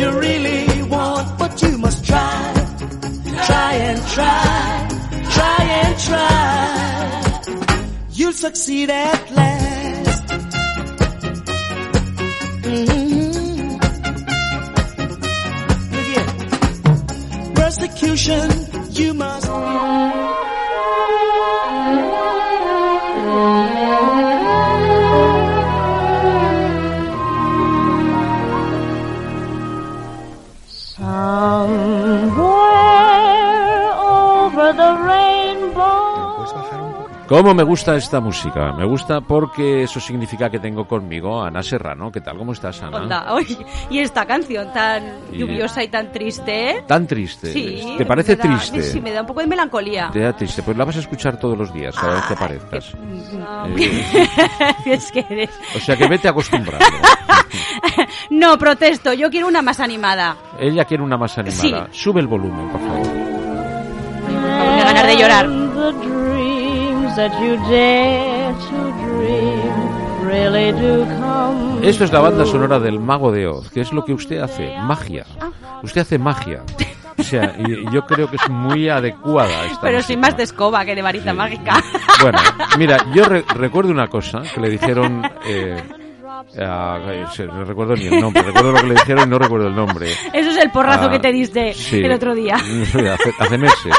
you really want, but you must try. Try and try. Try and try. You'll succeed at last. Mm-hmm. Persecution, you must. ¿Cómo me gusta esta música? Me gusta porque eso significa que tengo conmigo a Ana Serrano. ¿Qué tal? ¿Cómo estás, Ana? Onda, y esta canción tan lluviosa y tan triste. ¿Tan triste? Sí. ¿Te parece triste? Sí, me da un poco de melancolía. Te da triste. Pues la vas a escuchar todos los días, cada vez que aparezcas. es que eres. O sea que vete acostumbrando. no, protesto. Yo quiero una más animada. Ella quiere una más animada. Sube el volumen, por favor. Me ganar de llorar. Esto es la banda sonora del Mago de Oz, que es lo que usted hace, magia. Usted hace magia. O sea, y yo creo que es muy adecuada esta Pero sin más de escoba que de varita mágica. Bueno, mira, yo recuerdo una cosa que le dijeron... Eh, no recuerdo ni el nombre, recuerdo lo que le dijeron y no recuerdo el nombre. Eso es el porrazo que te diste el otro día. hace meses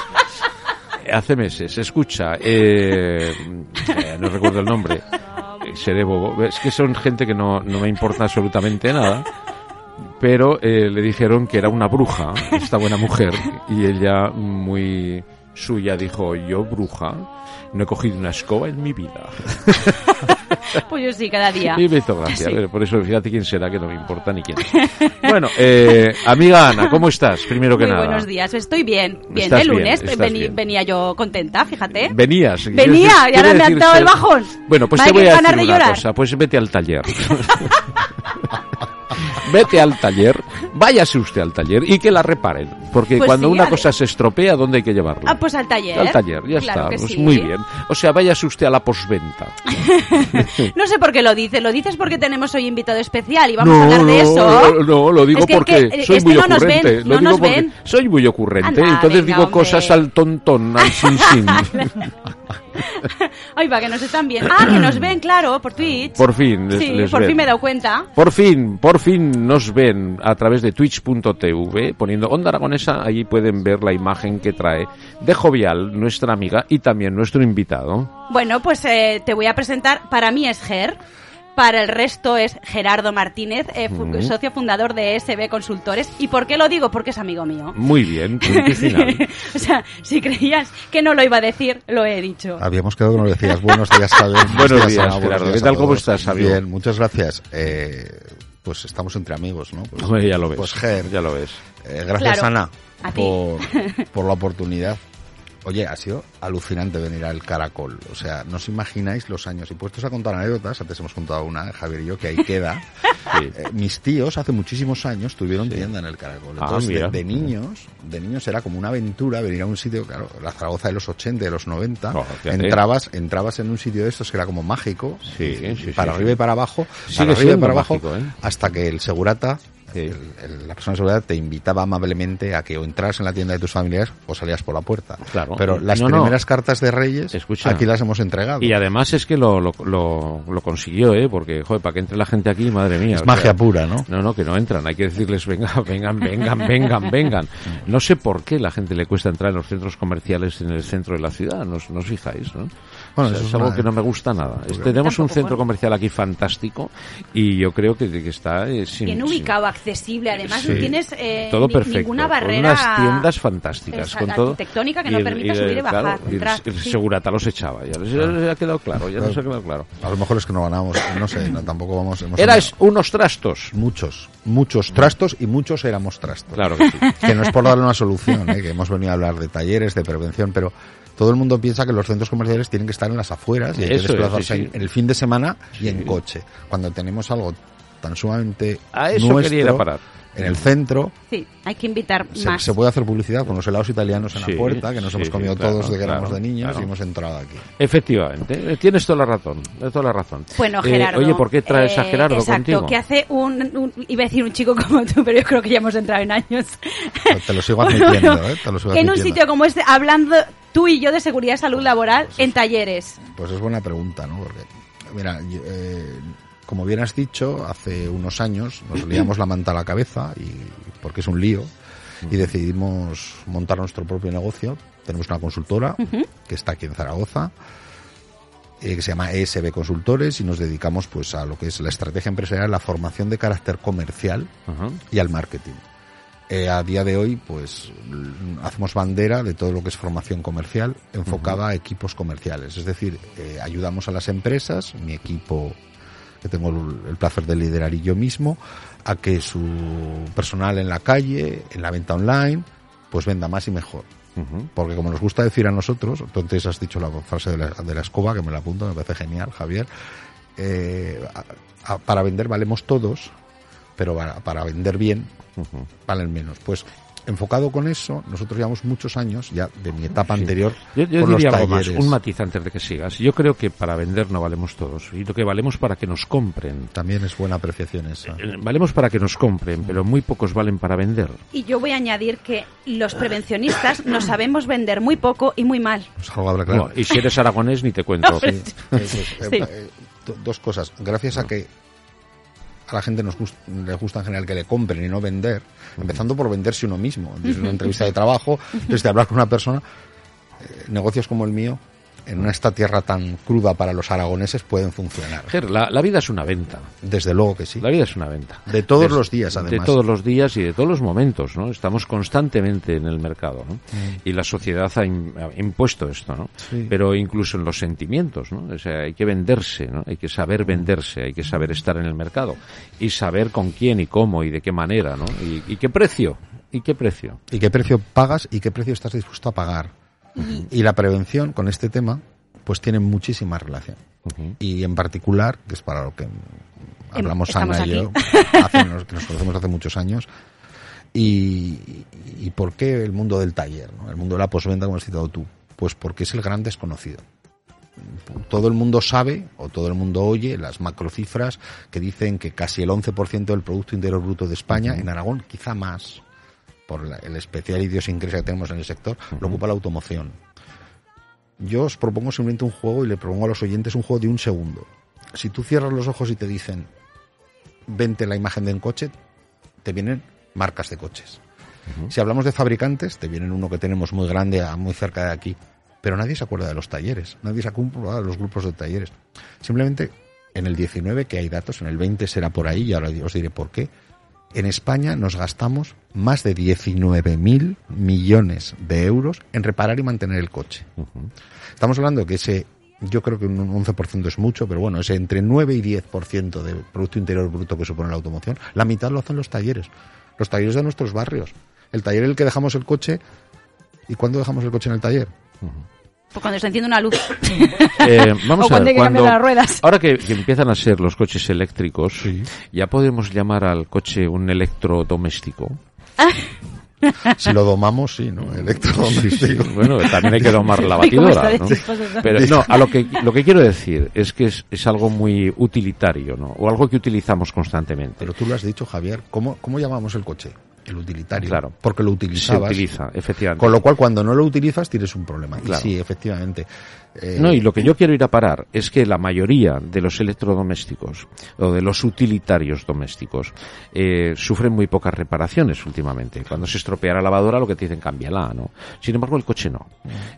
hace meses, escucha, eh, eh, no recuerdo el nombre, eh, seré bobo, es que son gente que no, no me importa absolutamente nada, pero le dijeron que era una bruja, esta buena mujer, y ella muy suya dijo, yo bruja, no he cogido una escoba en mi vida. Pues yo sí, cada día. Y me hizo gracia. Por eso fíjate quién será, que no me importa ni quién. bueno, eh, amiga Ana, ¿cómo estás? Primero que Muy nada. buenos días, estoy bien. Bien, el lunes venía yo contenta, fíjate. Venías. Venía, y ahora me han dado el bajón. Bueno, pues te voy a decir una cosa. Pues vete al taller. vete al taller, váyase usted al taller y que la reparen. Porque Pues cuando sí, una cosa se estropea, ¿dónde hay que llevarla? Ah, pues al taller. Al taller, ya Claro está. Pues sí. muy bien. O sea, váyase usted a la posventa. No sé por qué lo dices, lo dices porque tenemos hoy invitado especial y vamos a hablar de eso. No, no, lo digo Es que- porque que- soy es muy no nos ven, ocurrente. no lo digo nos porque ven. soy muy ocurrente. Anda, entonces venga, digo hombre. cosas al tontón, al sin sin. Ay, va, que nos están viendo. Ah, que nos ven, claro, por Twitch. Por fin, les, Sí, les por ven. fin me he dado cuenta. Por fin, por fin nos ven a través de twitch.tv, poniendo Onda Aragonesa, allí pueden ver la imagen que trae de Jovial, nuestra amiga, y también nuestro invitado. Bueno, pues eh, te voy a presentar. Para mí es Ger. Para el resto es Gerardo Martínez, eh, fu- Ujú. socio fundador de SB Consultores. ¿Y por qué lo digo? Porque es amigo mío. Muy bien, o sea, si creías que no lo iba a decir, lo he dicho. Habíamos quedado que nos decías buenos días, Javier. Buenos días, buenos Gerardo. días ¿Qué tal? ¿Cómo estás, amigo? Bien, muchas gracias. Eh, pues estamos entre amigos, ¿no? Pues, Hombre, ya lo ves. Pues Ger, Ya lo ves. eh, gracias Claro, Ana a por, por la oportunidad. Oye, ha sido alucinante venir al Caracol. O sea, no os imagináis los años. Y puestos a contar anécdotas, antes hemos contado una, Javier y yo, que ahí queda. Sí. Eh, mis tíos hace muchísimos años tuvieron tienda en el Caracol. Ah, Entonces, de- niños, de niños era como una aventura venir a un sitio, claro, la Zaragoza de los 80, de los 90. Oh, fíjate. entrabas, entrabas en un sitio de estos que era como mágico. Sí, sí, sí, para sí. arriba y para abajo. Para arriba y para abajo. ¿eh? Hasta que el segurata, Sí. el- el- la persona de seguridad te invitaba amablemente a que o entras en la tienda de tus familiares o salías por la puerta. Claro. Pero las No, no. primeras cartas de Reyes, Escucha. aquí las hemos entregado. Y además es que lo, lo, lo, lo consiguió, ¿eh? Porque, joder, para que entre la gente aquí, madre mía. es magia sea, pura, ¿no? No, no, que no entran. Hay que decirles, venga, vengan, vengan, vengan, vengan. No sé por qué la gente le cuesta entrar en los centros comerciales en el centro de la ciudad. ¿No, os- no os fijáis, no? Bueno, O sea, eso es algo una- que no me gusta nada. Este, tenemos un centro bueno. comercial aquí fantástico y yo creo que, que está eh, sin, Bien sin- ubicado, accesible. Además, Sí. no tienes eh, todo ni- perfecto. ninguna con barrera. unas tiendas fantásticas. Con todo, arquitectónica que no permita de- subir y bajar, y entrar, el sí. segurata los echaba. Ya les, les ha quedado claro, ya nos ha quedado claro. A lo mejor es que no ganamos, no sé, no, tampoco vamos... Erais unos trastos. Muchos, muchos trastos y muchos éramos trastos. Claro que sí. Que no es por darle una solución, ¿eh? que hemos venido a hablar de talleres, de prevención, pero todo el mundo piensa que los centros comerciales tienen que estar en las afueras y hay que Eso es, desplazarse sí, sí. en el fin de semana y Sí. en coche. Cuando tenemos algo tan sumamente A eso nuestro, quería ir a parar. en el centro, Sí, hay que invitar se, más. se puede hacer publicidad con los helados italianos en Sí, la puerta, que nos sí, hemos comido claro, todos de que éramos claro, de niños claro. y hemos entrado aquí. Efectivamente, eh, tienes toda la razón, tienes toda la razón. Bueno, Eh, Gerardo. oye, ¿por qué traes a eh, Gerardo exacto, contigo? que hace un, un- Iba a decir un chico como tú, pero yo creo que ya hemos entrado en años. Pero Te lo sigo admitiendo, bueno, ¿eh? Te lo sigo en un admitiendo. sitio como este, hablando tú y yo de seguridad y salud laboral en talleres. Pues es buena pregunta, ¿no? Porque, mira, yo, eh, como bien has dicho, hace unos años nos liamos la manta a la cabeza, y porque es un lío, y decidimos montar nuestro propio negocio. Tenemos una consultora que está aquí en Zaragoza, eh, que se llama ESB Consultores, y nos dedicamos pues a lo que es la estrategia empresarial, la formación de carácter comercial y al marketing. Eh, a día de hoy, pues hacemos bandera de todo lo que es formación comercial enfocada a equipos comerciales. Es decir, eh, ayudamos a las empresas, mi equipo que tengo el, el placer de liderar y yo mismo, a que su personal en la calle, en la venta online, pues venda más y mejor. Porque como nos gusta decir a nosotros, entonces has dicho la frase de la, de la escoba, que me la apunto, me parece genial, Javier, eh, a- a- para vender valemos todos, pero para, para vender bien valen menos. Pues enfocado con eso, nosotros llevamos muchos años ya de mi etapa Sí. anterior Yo, yo con los diría algo más, un matiz antes de que sigas. Yo creo que para vender no valemos todos, y lo que valemos para que nos compren. También es buena apreciación esa. Eh, Valemos para que nos compren, pero muy pocos valen para vender. Y yo voy a añadir que los prevencionistas nos sabemos vender muy poco y muy mal. Pues algo habla claro. No, y si eres aragonés, ni te cuento. Sí. Eh, eh, eh, dos cosas. Gracias a que a la gente nos gust- le gusta en general que le compren y no vender, empezando por venderse uno mismo. Desde una entrevista de trabajo, desde hablar con una persona, eh, negocios como el mío, en esta tierra tan cruda para los aragoneses, pueden funcionar. Ger, la, la vida es una venta. Desde luego que sí. La vida es una venta. De todos Des- los días, De además. todos los días y de todos los momentos, ¿no? Estamos constantemente en el mercado, ¿no? Y la sociedad ha, im- ha impuesto esto, ¿no? Mm. Sí. Pero incluso en los sentimientos, ¿no? O sea, hay que venderse, ¿no? Hay que saber venderse, hay que saber estar en el mercado y saber con quién y cómo y de qué manera, ¿no? Y, y qué precio, y qué precio. ¿Y qué precio pagas y qué precio estás dispuesto a pagar? Y la prevención con este tema, pues tiene muchísima relación. Y en particular, que es para lo que hablamos estamos Ana y yo, hace que nos conocemos hace muchos años, y, y por qué el mundo del taller, ¿no? el mundo de la posventa, como has citado tú, pues porque es el gran desconocido. Todo el mundo sabe o todo el mundo oye las macrocifras que dicen que casi el 11% del Producto Interior Bruto de España, en Aragón quizá más, por la- el especial idiosincrasia que tenemos en el sector, lo ocupa la automoción. Yo os propongo simplemente un juego y le propongo a los oyentes un juego de un segundo. Si tú cierras los ojos y te dicen, vente la imagen de un coche, te vienen marcas de coches. Si hablamos de fabricantes, te vienen uno que tenemos muy grande, muy cerca de aquí. Pero nadie se acuerda de los talleres, nadie se acuerda de los grupos de talleres. Simplemente en el 19, que hay datos, en el 20 será por ahí, y ahora os diré por qué. En España nos gastamos más de 19.000 millones de euros en reparar y mantener el coche. Estamos hablando que ese, yo creo que un 11% es mucho, pero bueno, ese entre 9 y 10% del Producto Interior Bruto que supone la automoción, la mitad lo hacen los talleres. Los talleres de nuestros barrios. El taller en el que dejamos el coche. ¿Y cuándo dejamos el coche en el taller? Cuando se enciende una luz. Eh, vamos O a cuando ver, hay que cambiar cuando, las ruedas. ahora que, que empiezan a ser los coches eléctricos, Sí. ya podemos llamar al coche un electrodoméstico. Si lo domamos, sí, ¿no? Electrodoméstico. Bueno, también hay que domar la Ay, ¿cómo batidora, ¿no? Pero no, a lo que, lo que quiero decir es que es, es algo muy utilitario, ¿no? O algo que utilizamos constantemente. Pero tú lo has dicho, Javier. ¿Cómo, cómo llamamos el coche? El utilitario. Claro. Porque lo Se utilizabas. utiliza, efectivamente. Con lo cual, cuando no lo utilizas, tienes un problema. Y Claro. sí, efectivamente. Eh, No, y lo que yo quiero ir a parar es que la mayoría de los electrodomésticos o de los utilitarios domésticos eh, sufren muy pocas reparaciones últimamente. Cuando se estropea la lavadora, lo que te dicen, cámbiala, ¿no? Sin embargo, el coche no.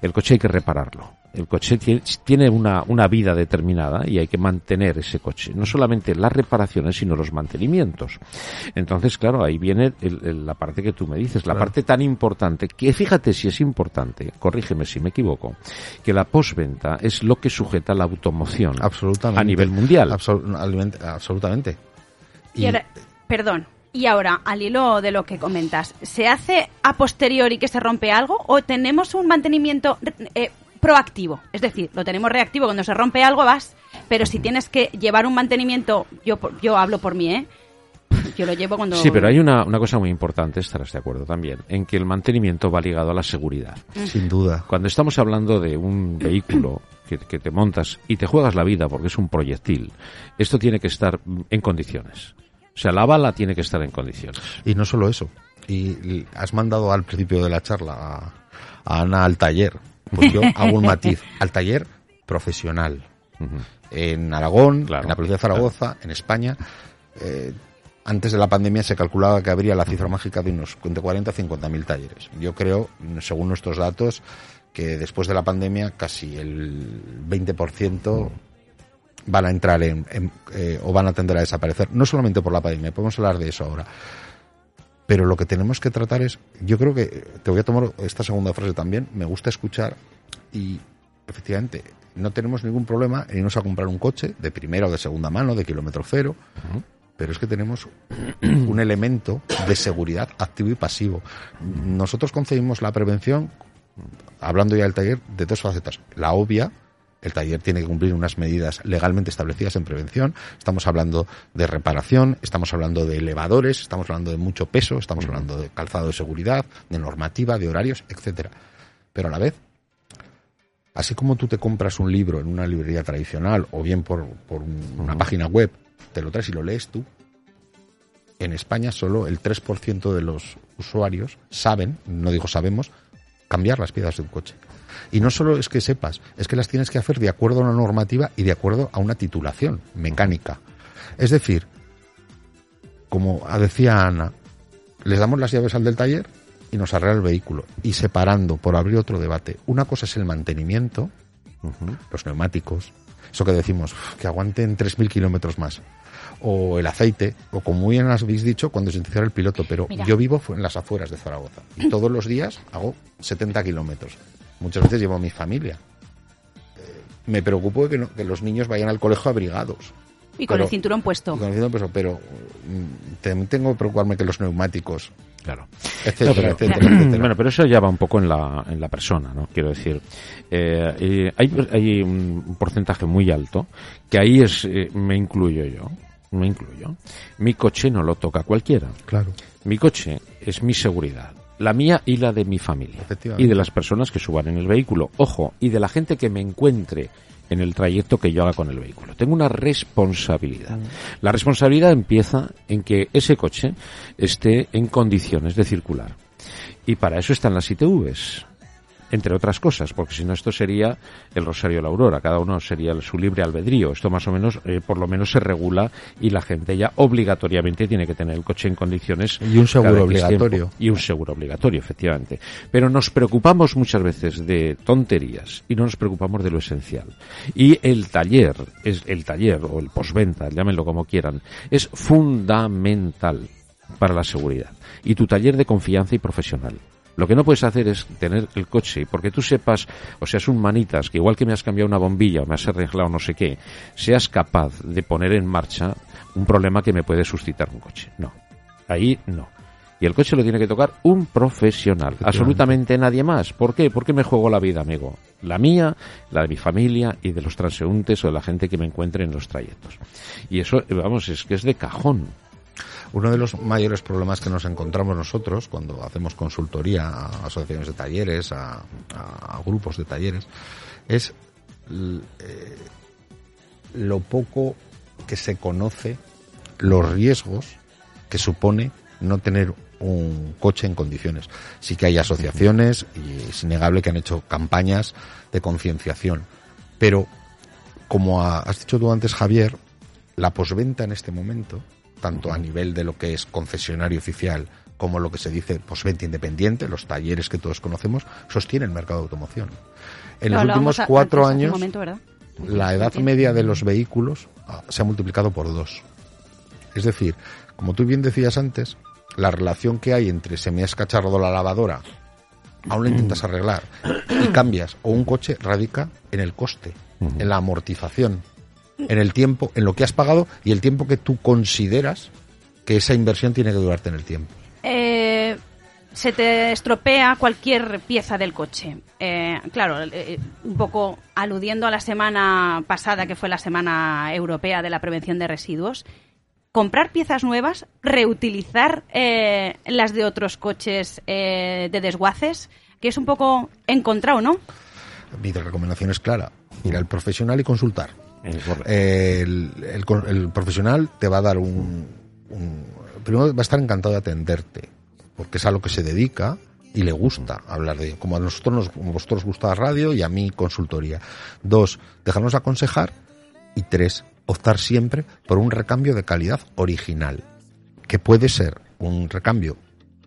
El coche hay que repararlo. El coche tiene, tiene una, una vida determinada y hay que mantener ese coche. No solamente las reparaciones, sino los mantenimientos. Entonces, claro, ahí viene el- el- la parte que tú me dices, la parte tan importante, que fíjate si es importante, corrígeme si me equivoco, que la postventa es lo que sujeta la automoción Absolutamente. a nivel mundial. Absol- absolutamente. Y ahora- perdón. Y ahora, al hilo de lo que comentas, ¿se hace a posteriori que se rompe algo o tenemos un mantenimiento eh, proactivo? Es decir, lo tenemos reactivo, cuando se rompe algo vas, pero si tienes que llevar un mantenimiento, yo, por- yo hablo por mí, ¿eh? Yo lo llevo cuando... Sí, pero hay una, una cosa muy importante, estarás de acuerdo también, en que el mantenimiento va ligado a la seguridad. Sin duda. Cuando estamos hablando de un vehículo que, que te montas y te juegas la vida porque es un proyectil, esto tiene que estar mm, en condiciones. O sea, la bala tiene que estar en condiciones. Y no solo eso. Y has mandado al principio de la charla a, a Ana al taller. Pues yo hago un matiz. Al taller profesional. En Aragón, Claro, en la provincia de Zaragoza, en España. eh, antes de la pandemia se calculaba que habría la cifra mágica de unos de 40 a 50 mil talleres. Yo creo, según nuestros datos, que después de la pandemia casi el 20% van a entrar en, en, eh, o van a tender a desaparecer. No solamente por la pandemia, podemos hablar de eso ahora. Pero lo que tenemos que tratar es, yo creo que, te voy a tomar esta segunda frase también, me gusta escuchar y efectivamente no tenemos ningún problema en irnos a comprar un coche de primera o de segunda mano, de kilómetro cero, pero es que tenemos un elemento de seguridad activo y pasivo. Nosotros concebimos la prevención, hablando ya del taller, de dos facetas. La obvia, el taller tiene que cumplir unas medidas legalmente establecidas en prevención. Estamos hablando de reparación, estamos hablando de elevadores, estamos hablando de mucho peso, estamos hablando de calzado de seguridad, de normativa, de horarios, etcétera. Pero a la vez, así como tú te compras un libro en una librería tradicional o bien por, por un- una página web, te lo traes y lo lees tú, en España solo el 3% de los usuarios saben, no digo sabemos, cambiar las piezas de un coche. Y no solo es que sepas, es que las tienes que hacer de acuerdo a una normativa y de acuerdo a una titulación mecánica. Es decir, como decía Ana, les damos las llaves al del taller y nos arregla el vehículo. Y separando, por abrir otro debate, una cosa es el mantenimiento, los neumáticos, eso que decimos, "Uf, que aguanten 3.000 kilómetros más. O el aceite, o como bien habéis dicho, cuando se encierra el piloto. Pero Mira. yo vivo en las afueras de Zaragoza y todos los días hago 70 kilómetros. Muchas veces llevo a mi familia. Me preocupo de que, no- que los niños vayan al colegio abrigados. Y con pero- el cinturón puesto. Y con el cinturón puesto, pero mm, también tengo que preocuparme que los neumáticos, Claro. etcétera, No, pero- etcétera, etcétera. Bueno, pero eso ya va un poco en la, en la persona, ¿no? Quiero decir, eh, eh, hay, hay un porcentaje muy alto que ahí es, eh, me incluyo yo, me incluyo. Mi coche no lo toca cualquiera. claro. Mi coche es mi seguridad. La mía y la de mi familia. Y de las personas que suban en el vehículo. Ojo, y de la gente que me encuentre en el trayecto que yo haga con el vehículo. Tengo una responsabilidad. La responsabilidad empieza en que ese coche esté en condiciones de circular. Y para eso están las ITVs. Entre otras cosas, porque si no esto sería el Rosario de la Aurora, cada uno sería su libre albedrío. Esto más o menos, eh, por lo menos se regula y la gente ya obligatoriamente tiene que tener el coche en condiciones. Y un seguro obligatorio. Y un seguro obligatorio, efectivamente. Pero nos preocupamos muchas veces de tonterías y no nos preocupamos de lo esencial. Y el taller, es el taller o el postventa, llámenlo como quieran, es fundamental para la seguridad. Y tu taller de confianza y profesional. Lo que no puedes hacer es tener el coche porque tú sepas, o seas un manitas, que igual que me has cambiado una bombilla o me has arreglado no sé qué, seas capaz de poner en marcha un problema que me puede suscitar un coche. No. Ahí no. Y el coche lo tiene que tocar un profesional, absolutamente nadie más. ¿Por qué? Porque me juego la vida, amigo. La mía, la de mi familia y de los transeúntes o de la gente que me encuentre en los trayectos. Y eso, vamos, es que es de cajón. Uno de los mayores problemas que nos encontramos nosotros cuando hacemos consultoría a asociaciones de talleres, a, a grupos de talleres, es eh, lo poco que se conoce los riesgos que supone no tener un coche en condiciones. Sí que hay asociaciones y es innegable que han hecho campañas de concienciación, pero como ha- has dicho tú antes, Javier, la posventa en este momento, tanto a nivel de lo que es concesionario oficial como lo que se dice postventa independiente, los talleres que todos conocemos, sostiene el mercado de automoción. En Lo los últimos a- cuatro antes, años, la edad media de los vehículos ah, se ha multiplicado por dos. Es decir, como tú bien decías antes, la relación que hay entre se me ha escacharrado la lavadora, aún la intentas arreglar y cambias, o un coche radica en el coste, en la amortización, en el tiempo, en lo que has pagado y el tiempo que tú consideras que esa inversión tiene que durarte en el tiempo. Eh, se te estropea cualquier pieza del coche. Eh, claro, eh, un poco aludiendo a la semana pasada, que fue la Semana Europea de la Prevención de Residuos, comprar piezas nuevas, reutilizar eh, las de otros coches eh, de desguaces, que es un poco encontrado, ¿no? Mi recomendación es clara, ir al profesional y consultar. El, el el profesional te va a dar un, un- Primero va a estar encantado de atenderte, porque es a lo que se dedica y le gusta hablar de como a nosotros nos, como a vosotros os gusta la radio y a mí consultoría. Dos, dejarnos aconsejar. Y tres, optar siempre por un recambio de calidad original, que puede ser un recambio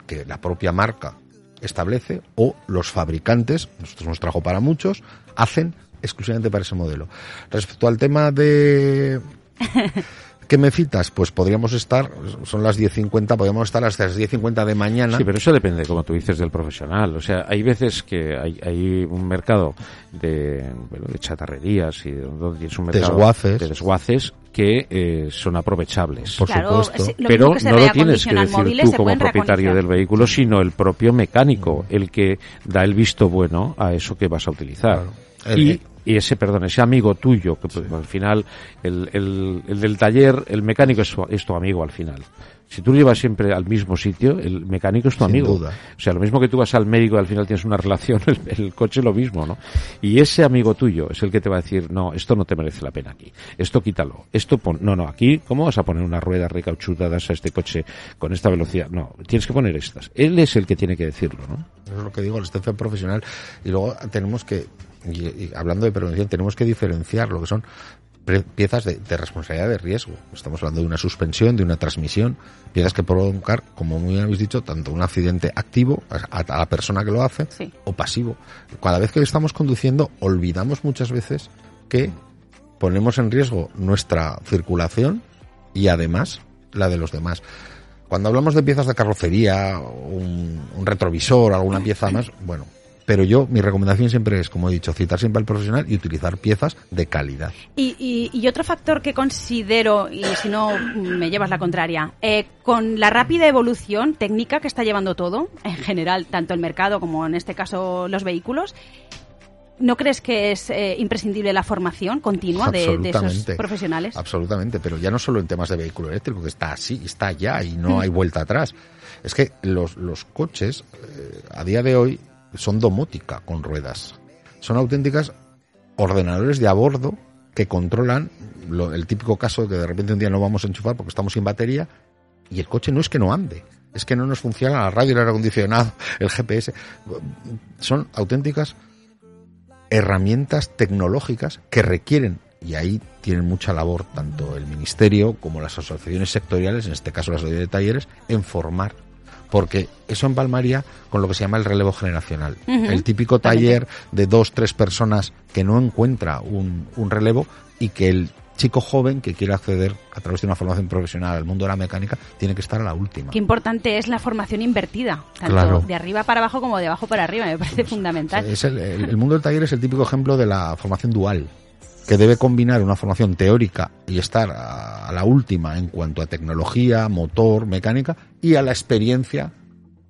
que la propia marca establece o los fabricantes, nosotros nos trajo para muchos, hacen exclusivamente para ese modelo. Respecto al tema de ¿Qué me citas? Pues podríamos estar, son las 10.50, podríamos estar hasta las 10.50 de mañana. Sí, pero eso depende, como tú dices, del profesional. O sea, hay veces que hay, hay un mercado de, bueno, de chatarrerías y donde es un mercado Desguaces. de desguaces que eh, son aprovechables. Por claro, supuesto. lo pero que no lo tienes que decir tú como propietario del vehículo, sino el propio mecánico, el que da el visto bueno a eso que vas a utilizar. Claro. El- Y, y ese, perdón, ese amigo tuyo, que pues, al final, el, el, el del taller, el mecánico es, es tu amigo al final. Si tú lo llevas siempre al mismo sitio, el mecánico es tu Sin amigo. duda. O sea, lo mismo que tú vas al médico y al final tienes una relación, el, el coche lo mismo, ¿no? Y ese amigo tuyo es el que te va a decir, no, esto no te merece la pena aquí. Esto quítalo. Esto pon, no, no, aquí, ¿cómo vas a poner unas ruedas recauchutadas a este coche con esta velocidad? No, tienes que poner estas. Él es el que tiene que decirlo, ¿no? Eso es lo que digo, la asistencia profesional. Y luego tenemos que, y, y hablando de prevención, tenemos que diferenciar lo que son pre- piezas de, de responsabilidad de riesgo. Estamos hablando de una suspensión, de una transmisión, piezas que pueden provocar, como muy bien habéis dicho, tanto un accidente activo a, a la persona que lo hace Sí. o pasivo. Cada vez que estamos conduciendo, olvidamos muchas veces que ponemos en riesgo nuestra circulación y además la de los demás. Cuando hablamos de piezas de carrocería, un, un retrovisor, alguna pieza más, bueno, pero yo, mi recomendación siempre es, como he dicho, citar siempre al profesional y utilizar piezas de calidad. Y, y- y otro factor que considero, y si no mm, me llevas la contraria, eh, con la rápida evolución técnica que está llevando todo, en general, tanto el mercado como en este caso los vehículos, ¿no crees que es eh, imprescindible la formación continua de, de esos profesionales? Absolutamente, pero ya no solo en temas de vehículo eléctrico, que está así, está ya y no hay vuelta atrás. Es que los, los coches, eh, a día de hoy, son domótica con ruedas. Son auténticas ordenadores de a bordo que controlan lo- el típico caso de que de repente un día no vamos a enchufar porque estamos sin batería y el coche no es que no ande, es que no nos funciona la radio, el aire acondicionado, el GPS. Son auténticas herramientas tecnológicas que requieren, y ahí tienen mucha labor tanto el Ministerio como las asociaciones sectoriales, en este caso las de talleres, en formar. Porque eso empalmaría con lo que se llama el relevo generacional. El típico taller de dos, tres personas que no encuentra un, un relevo y que el chico joven que quiere acceder a través de una formación profesional al mundo de la mecánica tiene que estar a la última. Qué importante es la formación invertida, tanto Claro. de arriba para abajo como de abajo para arriba, me parece fundamental. Es el, el- el mundo del taller es el típico ejemplo de la formación dual, que debe combinar una formación teórica y estar a, a la última en cuanto a tecnología, motor, mecánica y a la experiencia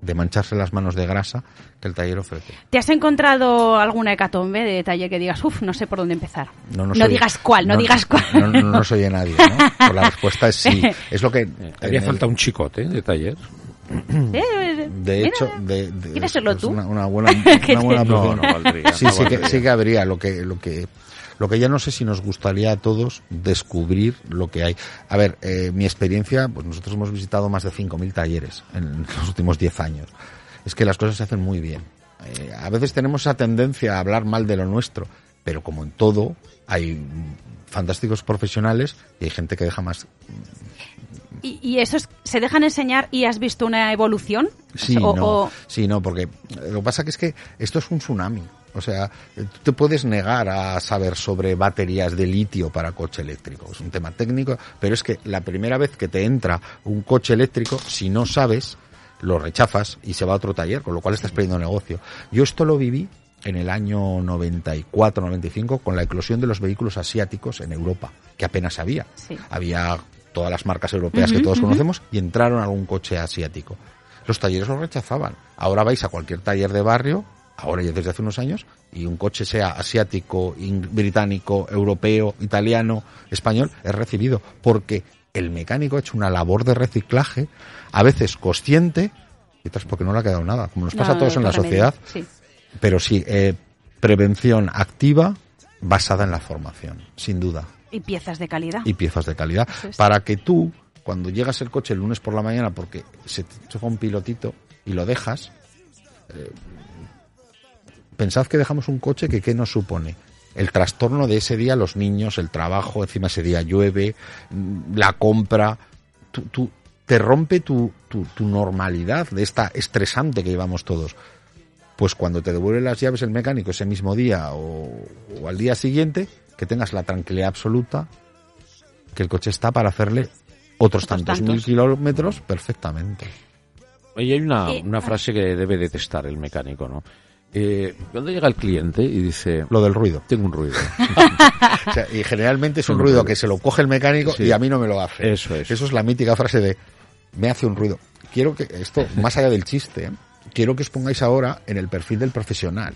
de mancharse las manos de grasa que el taller ofrece. ¿Te has encontrado alguna hecatombe de taller que digas, uff, no sé por dónde empezar? No, no soy- digas cuál, no, digas cuál. No, no, no soy de nadie, ¿no? La respuesta es sí. Es lo que... Eh, el- falta un chicote de taller. Eh, De mira, hecho, de, de- ¿quieres serlo tú? Una, una buena, una buena No, no valdría, Sí, no sí, que, sí que habría. Lo que, lo que, lo que ya no sé si nos gustaría a todos descubrir lo que hay. A ver, eh, mi experiencia, pues nosotros hemos visitado más de 5.000 talleres en los últimos 10 años. Es que las cosas se hacen muy bien. Eh, a veces tenemos esa tendencia a hablar mal de lo nuestro. Pero como en todo, hay fantásticos profesionales y hay gente que deja más ¿Y, y esos se dejan enseñar y has visto una evolución? Sí, O- no, o- sí, no, porque lo que pasa que es que esto es un tsunami. O sea, eh, tú te puedes negar a saber sobre baterías de litio para coche eléctrico. Es un tema técnico, pero es que la primera vez que te entra un coche eléctrico, si no sabes, lo rechazas y se va a otro taller, con lo cual estás perdiendo negocio. Yo esto lo viví en el año 94-95 con la eclosión de los vehículos asiáticos en Europa, que apenas había. Sí. Había todas las marcas europeas que todos conocemos y entraron algún coche asiático. Los talleres lo rechazaban. Ahora vais a cualquier taller de barrio, ahora ya desde hace unos años, y un coche sea asiático, británico, europeo, italiano, español, es recibido. Porque el mecánico ha hecho una labor de reciclaje, a veces consciente, y otras porque no le ha quedado nada, como nos pasa No, a todos en la sociedad. Sí. Pero sí, eh, prevención activa basada en la formación, sin duda Y piezas de calidad. y piezas de calidad es. para que tú cuando llegas el coche el lunes por la mañana porque se te choca un pilotito y lo dejas eh, pensad que dejamos un coche que qué nos supone el trastorno de ese día los niños el trabajo encima ese día llueve mm, la compra tú, tú- te rompe tu, tu, tu normalidad de esta estresante que llevamos todos pues cuando te devuelve las llaves el mecánico ese mismo día o, o al día siguiente, que tengas la tranquilidad absoluta que el coche está para hacerle otros, Otros tantos, tantos. mil kilómetros perfectamente. Y hay una, Eh, una frase que debe detestar el mecánico, ¿no? Eh, cuando llega el cliente y dice, Lo del ruido. tengo un ruido. O sea, y generalmente es un Un ruido ruido. que se lo coge el mecánico Sí. y a mí no me lo hace. Eso es. Eso es la mítica frase de me hace un ruido. Quiero que esto, más allá del chiste, ¿eh? quiero que os pongáis ahora en el perfil del profesional.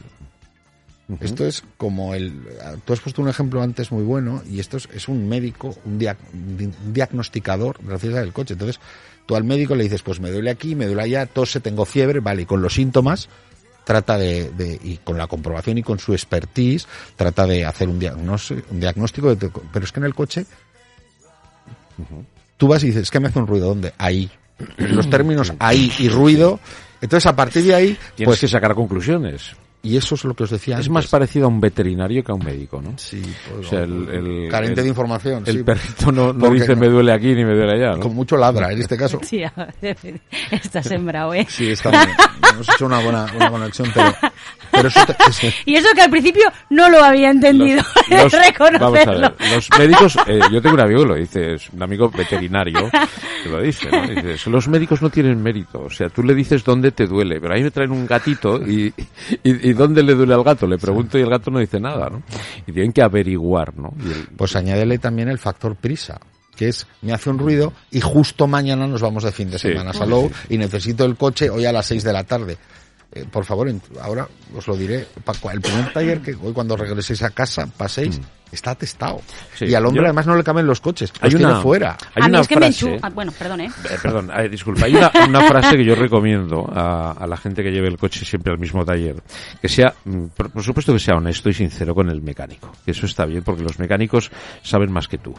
Esto es como el... Tú has puesto un ejemplo antes muy bueno y esto es, es un médico, un, dia- un diagnosticador ciencia del coche. Entonces, tú al médico le dices, pues me duele aquí, me duele allá, tose, tengo fiebre, vale, y con los síntomas trata de, de- y con la comprobación y con su expertise, trata de hacer un, diagnóstico, un diagnóstico, de pero es que en el coche tú vas y dices, es que me hace un ruido, ¿dónde? Ahí. Los términos ahí y ruido. Entonces, a partir de ahí, Tienes pues, que sacar conclusiones. Y eso es lo que os decía Es antes. más parecido a un veterinario que a un médico, ¿no? Sí, pues, O sea, el- el- carente el- de información. El sí. perrito no, no dice no- me duele aquí ni me duele allá, ¿no? Con mucho ladra, en este caso. Sí, está sembrado, ¿eh? Sí, está bien. Hemos hecho una buena, una buena acción, pero, pero eso te- es- Y eso que al principio no lo había entendido, Los- reconocerlo. vamos a ver, los médicos, eh, yo tengo un amigo, lo dice, es un amigo veterinario, que lo dice, ¿no? Dice, los médicos no tienen mérito, o sea, tú le dices dónde te duele, pero ahí me traen un gatito y, y, y dónde le duele al gato, le pregunto y el gato no dice nada, ¿no? Y tienen que averiguar, ¿no? Y el- pues añádele también el factor prisa que es me hace un ruido y justo mañana nos vamos de fin de Sí. semana a Salou y necesito el coche hoy a las 6 de la tarde. Eh, por favor, ahora os lo diré. El primer taller que hoy cuando regreséis a casa, paséis, está atestado. Sí, y al hombre yo- además no le caben los coches, los hay tiene una, fuera. hay a mí una es que me frase, enchu... ah, bueno, perdón, ¿eh? Eh, perdón, eh, disculpa. Hay una, una frase que yo recomiendo a, a la gente que lleve el coche siempre al mismo taller. Que sea, mm, por, por supuesto que sea honesto y sincero con el mecánico. Que eso está bien porque los mecánicos saben más que tú.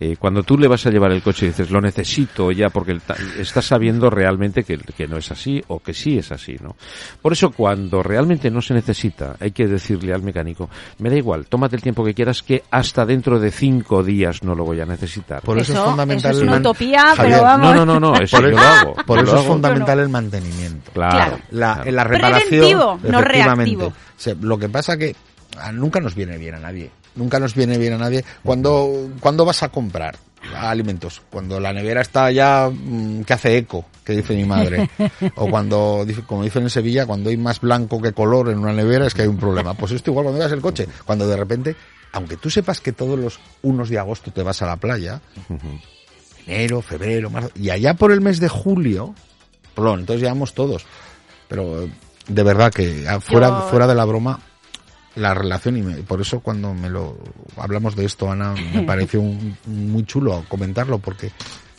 Eh, cuando tú le vas a llevar el coche y dices, lo necesito ya porque estás sabiendo realmente que, que no es así o que sí es así, ¿no? Por eso cuando realmente no se necesita, hay que decirle al mecánico, me da igual, tómate el tiempo que quieras que hasta dentro de cinco días no lo voy a necesitar. Por eso, Eso- es fundamental eso es el una utopía, Javier, pero vamos. No, no, no, no, eso yo lo hago. por yo eso es fundamental el mantenimiento. Claro. La, claro. la reparación. Preventivo, no reactivo. O sea, lo que pasa que ah, nunca nos viene bien a nadie. Nunca nos viene bien a nadie. Cuando, cuando vas a comprar alimentos, cuando la nevera está ya mm, que hace eco, que dice mi madre, o cuando, dice- como dicen en Sevilla, cuando hay más blanco que color en una nevera es que hay un problema. Pues esto igual cuando veas el coche, cuando de repente, aunque tú sepas que todos los unos de agosto te vas a la playa, enero, febrero, marzo, y allá por el mes de julio, plon, entonces llevamos todos. Pero eh, de verdad que ah, fuera, Yo- fuera de la broma, la relación, y me- por eso cuando me lo hablamos de esto, Ana, me pareció un- muy chulo comentarlo, porque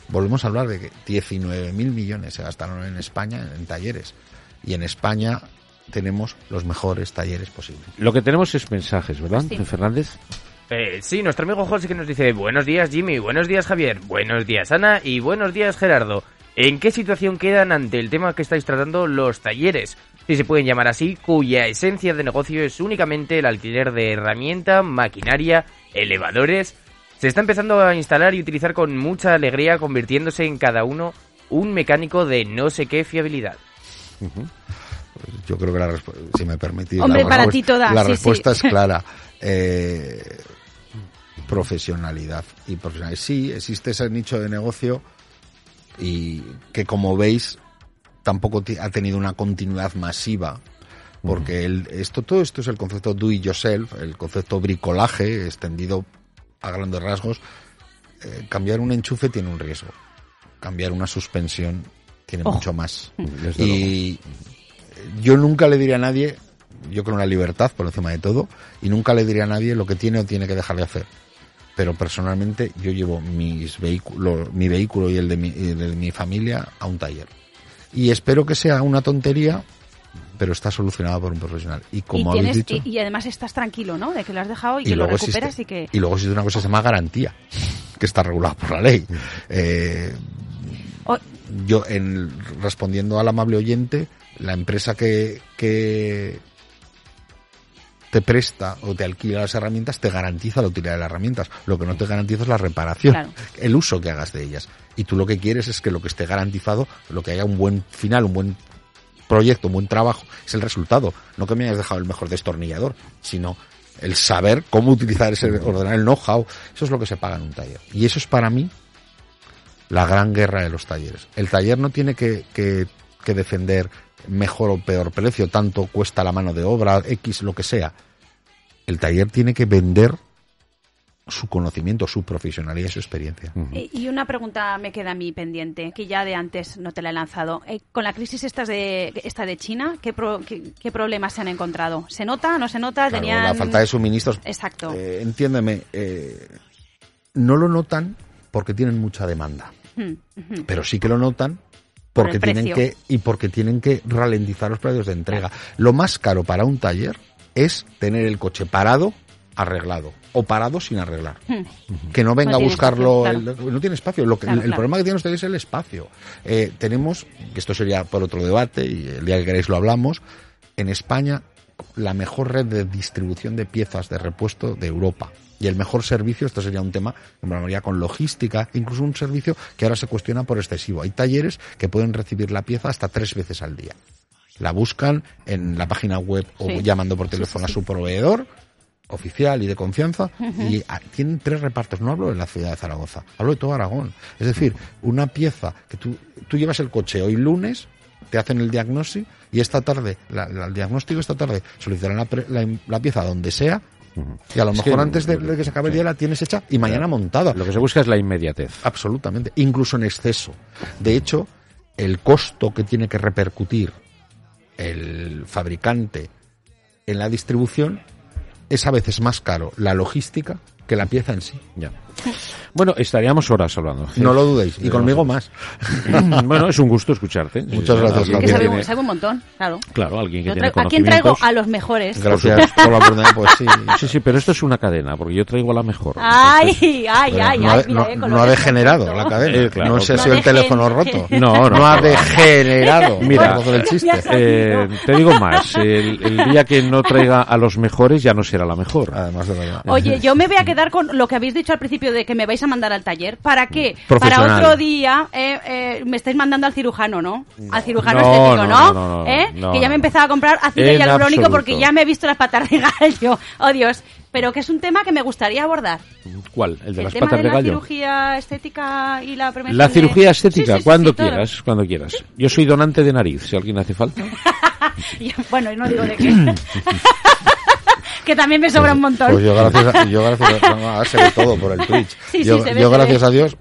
volvemos a hablar de que 19.000 millones se gastaron en España en talleres. Y en España tenemos los mejores talleres posibles. Lo que tenemos es mensajes, ¿verdad, Sí. Fernández? Eh, sí, nuestro amigo José que nos dice buenos días Jimmy, buenos días Javier, buenos días Ana y buenos días Gerardo. ¿En qué situación quedan ante el tema que estáis tratando los talleres? Si se pueden llamar así, cuya esencia de negocio es únicamente el alquiler de herramienta, maquinaria, elevadores. Se está empezando a instalar y utilizar con mucha alegría, convirtiéndose en cada uno un mecánico de no sé qué fiabilidad. Yo creo que la respuesta, si me permitís, Hombre, la para respuesta- ti toda, la sí, respuesta sí. es clara. Eh, profesionalidad y profesionalidad. Sí, existe ese nicho de negocio y que como veis tampoco ha tenido una continuidad masiva porque el- esto todo esto es el concepto do it yourself, el concepto bricolaje extendido a grandes rasgos. Eh, cambiar un enchufe tiene un riesgo, cambiar una suspensión tiene Ojo. mucho más. Desde Y yo nunca le diría a nadie, yo creo en la libertad por encima de todo, y nunca le diría a nadie lo que tiene o tiene que dejar de hacer. Pero personalmente yo llevo mis vehículos, mi vehículo y el de mi, y el de mi familia a un taller. Y espero que sea una tontería, pero está solucionada por un profesional. Y como y, habéis dicho, y, y además estás tranquilo, ¿no? De que lo has dejado y, y que lo recuperas existe, y que... y luego existe una cosa que se llama garantía, que está regulada por la ley. Eh, O- yo, en, respondiendo al amable oyente, la empresa que, que te presta o te alquila las herramientas te garantiza la utilidad de las herramientas. Lo que no te garantiza es la reparación, Claro. el uso que hagas de ellas. Y tú lo que quieres es que lo que esté garantizado, lo que haya un buen final, un buen proyecto, un buen trabajo, es el resultado. No que me hayas dejado el mejor destornillador, sino el saber cómo utilizar ese ordenador, el know-how. Eso es lo que se paga en un taller. Y eso es para mí la gran guerra de los talleres. El taller no tiene que, que, que defender mejor o peor precio, tanto cuesta la mano de obra, X, lo que sea. El taller tiene que vender su conocimiento, su profesionalidad y su experiencia. Y y una pregunta me queda a mí pendiente, que ya de antes no te la he lanzado. Eh, con la crisis esta de, esta de China, ¿qué, pro- qué, qué problemas se han encontrado? ¿Se nota? ¿No se nota? Claro, Tenían... La falta de suministros. Exacto. Eh, entiéndeme, eh, no lo notan porque tienen mucha demanda, pero sí que lo notan porque tienen que y porque tienen que ralentizar los precios de entrega. Lo más caro para un taller es tener el coche parado, arreglado o parado sin arreglar. Hmm. Que no venga No a tiene buscarlo, espacio, el- no tiene espacio. Lo que, Claro, el, claro. problema que tienen ustedes es el espacio. Eh, tenemos, que esto sería por otro debate y el día que queráis lo hablamos, en España la mejor red de distribución de piezas de repuesto de Europa. Y el mejor servicio, esto sería un tema, mayoría con logística, incluso un servicio que ahora se cuestiona por excesivo. Hay talleres que pueden recibir la pieza hasta tres veces al día. La buscan en la página web o Sí. llamando por sí, teléfono sí. a su proveedor oficial y de confianza y ah, tienen tres repartos. No hablo de la ciudad de Zaragoza, hablo de todo Aragón. Es decir, una pieza que tú, tú llevas el coche hoy lunes, te hacen el diagnóstico y esta tarde, la, la- el diagnóstico esta tarde, solicitarán la, pre- la, pieza donde sea y a lo Es mejor que- antes de, de que se acabe el día la tienes hecha y mañana montada. Lo que se busca es la inmediatez. Absolutamente, incluso en exceso. De hecho, el costo que tiene que repercutir el fabricante en la distribución es a veces más caro la logística que la pieza en sí. Ya. Bueno, estaríamos horas hablando. No lo dudéis, y conmigo más. bueno, es un gusto escucharte. Muchas gracias, Que que sabe, tiene- sabe un montón, claro. Claro, alguien que Yo tiene ¿A quién traigo? A los mejores. Gracias por la oportunidad, pues sí. Sí, sí, pero esto es una cadena, porque yo traigo la mejor. Ay, Entonces- ay, ay, no, ay, ha, mira, no- eh, no colores ha degenerado la cadena. Eh, claro, no sé claro. si No el teléfono roto. No, no. No ha degenerado. Mira, el chiste. Eh, te digo más, el, el día que no traiga a los mejores ya no será la mejor. Además de verdad. Oye, yo me voy a quedar con lo que habéis dicho al principio de que me vais a mandar al taller. ¿Para qué? Para Profesional. otro día eh, eh, me estáis mandando al cirujano, ¿no? Al cirujano No, estético, no, ¿Eh? que ya me empezaba a comprar ácido En hialurónico porque ya me he visto las patas de gallo. Oh, Dios. Pero que es un tema que me gustaría abordar. ¿Cuál? ¿El de el las tema patas de de la gallo? cirugía estética y la prevención La de- cirugía estética, Sí, sí, sí, cuando sí, todo. quieras, cuando quieras. Yo soy donante de nariz, si alguien hace falta. Bueno, no digo de qué. que también me sobra un montón. Pues yo gracias a, yo gracias a, no, ahora se ve todo por el Twitch. Sí, sí, yo se ve, yo se gracias ve. a Dios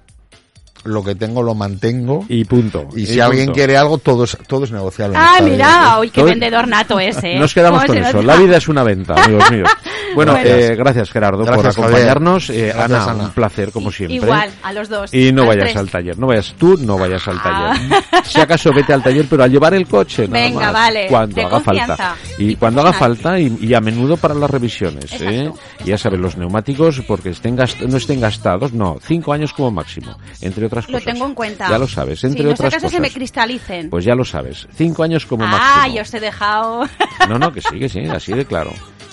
lo que tengo lo mantengo y, Y punto. si alguien punto. quiere algo todo es, todo es negociable. Ah, mira, uy, qué vendedor nato ese. ¿eh? Nos quedamos ¿Cómo con eso. La vida es una venta, amigos míos. Bueno, Bueno. eh, gracias Gerardo Gracias, por acompañarnos. Eh, Gracias, Ana, Ana. un placer como siempre. Igual, a los dos. Y no vayas tres. al taller, no vayas tú, no vayas al Ah. taller. Si acaso vete al taller, pero a llevar el coche. nada Venga, más, vale, Cuando de haga confianza. falta. Y Y cuando haga falta y, y a menudo para las revisiones. ¿eh? Exacto. Ya sabes, los neumáticos, porque estén gast- no estén gastados, no, cinco años como máximo, entre otras Lo cosas. tengo en cuenta. Ya lo sabes, entre si no otras que cosas. se me cristalicen. Pues ya lo sabes, cinco años como ah, máximo. yo os he dejado. No, no, que sí, que sí, así de claro.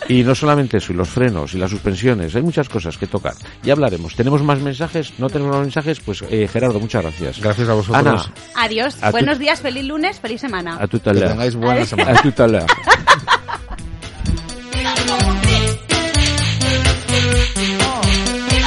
Y no solamente eso, y los frenos, y las suspensiones, hay muchas cosas que tocar. Ya hablaremos. ¿Tenemos más mensajes? ¿No tenemos más mensajes? Pues eh, Gerardo, muchas gracias. Gracias a vosotros. Adiós. Buenos días, feliz lunes, feliz semana. A tu Que tengáis buena semana. A tu